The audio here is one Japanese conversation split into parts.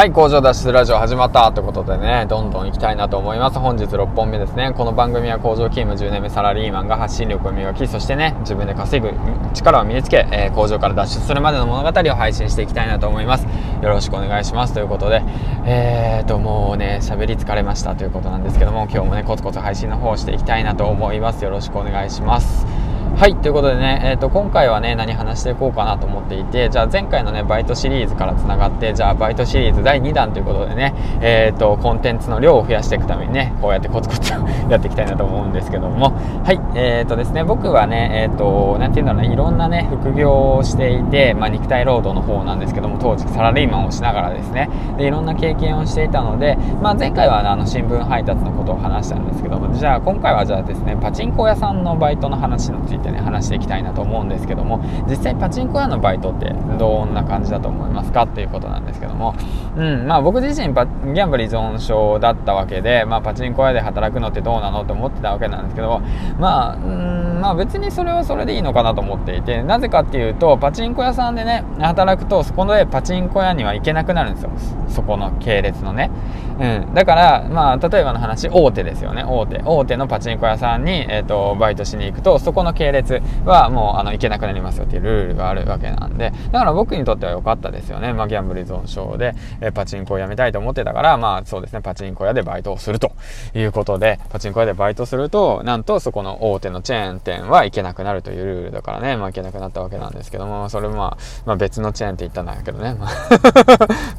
はい、工場脱出ラジオ始まったということでね、どんどん行きたいなと思います。本日6本目ですね。この番組は工場勤務10年目サラリーマンが発信力を磨き、そしてね、自分で稼ぐ力を身につけ、えー、工場から脱出するまでの物語を配信していきたいなと思います。よろしくお願いします。ということで、えーと、もうね、喋り疲れましたということなんですけども、今日もね、コツコツ配信の方をしていきたいなと思います。よろしくお願いします。はい、ということでね、えーと、今回はね、何話していこうかなと思っていて、じゃあ前回のね、バイトシリーズからつながって、じゃあバイトシリーズ第2弾ということでね、えーと、コンテンツの量を増やしていくためにね、こうやってコツコツ やっていきたいなと思うんですけども、はい、えーとですね、僕はね、えーと、なんていうんだろうね、いろんなね、副業をしていて、まあ、肉体労働の方なんですけども、当時サラリーマンをしながらですね、でいろんな経験をしていたので、まあ、前回は、ね、あの新聞配達のことを話したんですけども、じゃあ今回はじゃあですね、パチンコ屋さんのバイトの話についてね、話していきたいなと思うんですけども実際パチンコ屋のバイトってどんな感じだと思いますかっていうことなんですけども、うんまあ、僕自身ギャンブル依存症だったわけで、まあ、パチンコ屋で働くのってどうなのって思ってたわけなんですけど、まあ、うんまあ別にそれはそれでいいのかなと思っていてなぜかっていうとパチンコ屋さんでね働くとそこでパチンコ屋には行けなくなるんですよ。そこの系列のね、うん、だからまあ例えばの話大手ですよね。大手。大手のパチンコ屋さんに、えーとバイトしに行くとそこの系列はもうあの行けなくなりますよっていうルールがあるわけなんで。だから僕にとっては良かったですよね、まあ、ギャンブル依存症で、えパチンコをやめたいと思ってたからまあそうですね。パチンコ屋でバイトをするということでパチンコ屋でバイトするとなんとそこの大手のチェーン店は行けなくなるというルールだからね、まあ、行けなくなったわけなんですけどもそれもまあ、まあ、別のチェーンって言ったんだけどね、まあ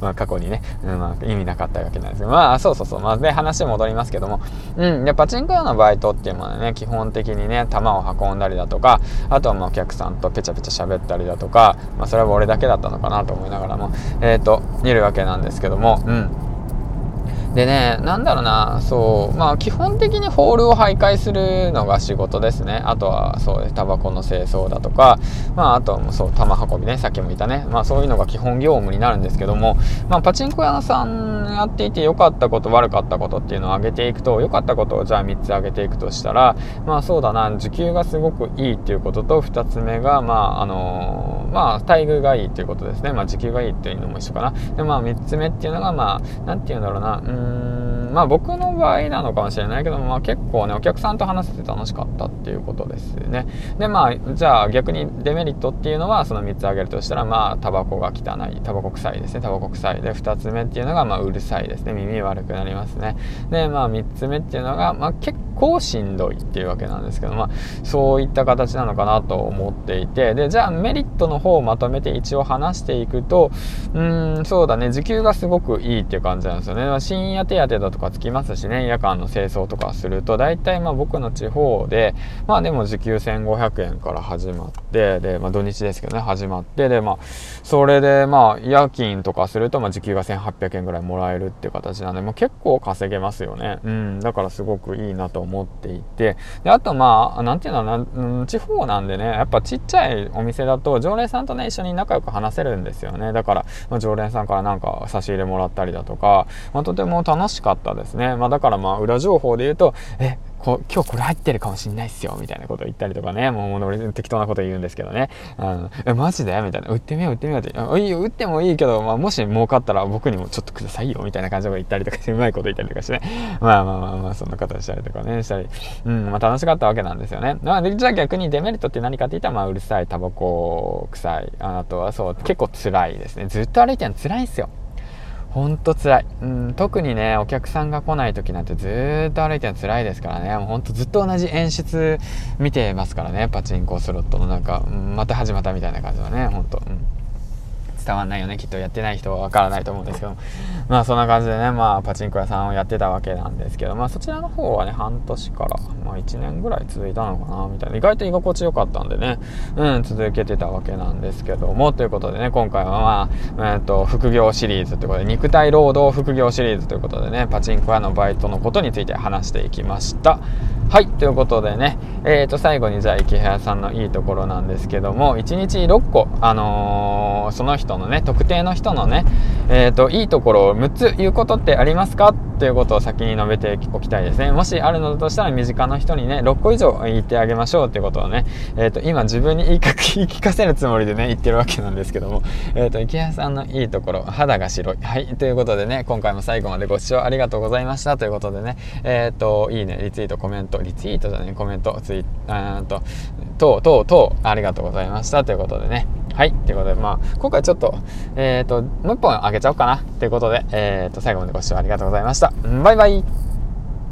まあ過去にね、うんまあ、意味なかったわけなんですけど。まあそうそうそう、まあ、で話戻りますけども。うんでパチンコ屋のバイトっていうのはね基本的にね球を運んだりだとかあとはまあお客さんとペチャペチャ喋ったりだとか、まあ、それは俺だけだったのかなと思いながらも、えっ、ー、と、見るわけなんですけども、うん。でね、なんだろうな、そう、まあ基本的にホールを徘徊するのが仕事ですね。あとはそうです、タバコの清掃だとか、まああとはそう、玉運びね、さっきも言ったね。まあそういうのが基本業務になるんですけども、まあパチンコ屋さんやっていて良かったこと、悪かったことっていうのを挙げていくと、良かったことをじゃあ3つ挙げていくとしたら、まあそうだな、時給がすごくいいっていうことと、2つ目が、まああのー、まあ待遇がいいっていうことですね。まあ時給がいいっていうのも一緒かな。で、まあ3つ目っていうのが、まあ、なんて言うんだろうな、うんんまあ僕の場合なのかもしれないけども、まあ、結構ねお客さんと話せて楽しかったっていうことですね。でまあじゃあ逆にデメリットっていうのはその3つ挙げるとしたらまあタバコが汚いタバコ臭いですね。タバコ臭いで2つ目っていうのがまあうるさいですね。耳悪くなりますね。でまあ3つ目っていうのがまあ結構しんどいっていうわけなんですけどまあそういった形なのかなと思っていてでじゃあメリットの方をまとめて一応話していくとうんそうだね時給がすごくいいっていう感じなんですよね、まあ、深夜手当だとかつきますしね夜間の清掃とかすると大体まあ僕の地方でまあでも時給1500円から始まってで、まあ、土日ですけどね始まってでまあそれでまあ夜勤とかするとまあ時給が1800円ぐらいもらえるっていう形なんで、まあ、結構稼げますよね。うんだからすごくいいなと思っていてであとまあ何て言うのな地方なんでねやっぱちっちゃいお店だと常連さんとね一緒に仲良く話せるんですよねだから、まあ、常連さんからなんか差し入れもらったりだとか、まあ、とても楽しかったですね。まあ、だからまあ裏情報で言うと、え、こ今日これ入ってるかもしんないっすよ、みたいなこと言ったりとかね、もう俺適当なこと言うんですけどね、あのえ、マジで？みたいな、売ってみよう、売ってみようって、あいいよ、売ってもいいけど、まあ、もし儲かったら僕にもちょっとくださいよ、みたいな感じで言ったりとかして、うまいこと言ったりとかしてね、まあまあまあまあ、そんな形したりとかね、したり、うん、まあ楽しかったわけなんですよね。まあ、じゃあ逆にデメリットって何かって言ったら、まあうるさい、タバコ臭い、あとはそう、結構辛いですね。ずっと歩いてるの辛いんですよ。ほんと辛い。うん、特にね、お客さんが来ない時なんてずっと歩いてるの辛いですからね。もうほんとずっと同じ演出見てますからね。パチンコスロットのなんか、また始まったみたいな感じはね、ほんと。伝わんないよねきっとやってない人はわからないと思うんですけど。まあそんな感じでねまあパチンコ屋さんをやってたわけなんですけど。まあそちらの方はね半年からまあ1年ぐらい続いたのかなみたいな。意外と居心地よかったんでね。うん続けてたわけなんですけども。ということでね今回はまあえっ、と副業シリーズということで肉体労働副業シリーズということでねパチンコ屋のバイトのことについて話していきました。はいということでねえ、ー、と最後にじゃあ池原さんのいいところなんですけども1日6個あのー、その人のね特定の人のね、えっ、と、いいところを6つ言うことってありますか？ということを先に述べておきたいですね。もしあるのだとしたら身近な人にね、6個以上言ってあげましょうということをね、えっ、と、今自分に言い聞かせるつもりでね、言ってるわけなんですけども、えっ、と、池谷さんのいいところ、肌が白い。はい、ということでね、今回も最後までご視聴ありがとうございましたということでね、えっ、と、いいね、リツイート、コメント、リツイートじゃね、コメント、ツイート、と、うとうとう、ありがとうございましたということでね、はい。ということで、まあ、今回ちょっと、えっ、ー、と、もう一本あげちゃおうかな。ということで、えっ、ー、と、最後までご視聴ありがとうございました。バイバイ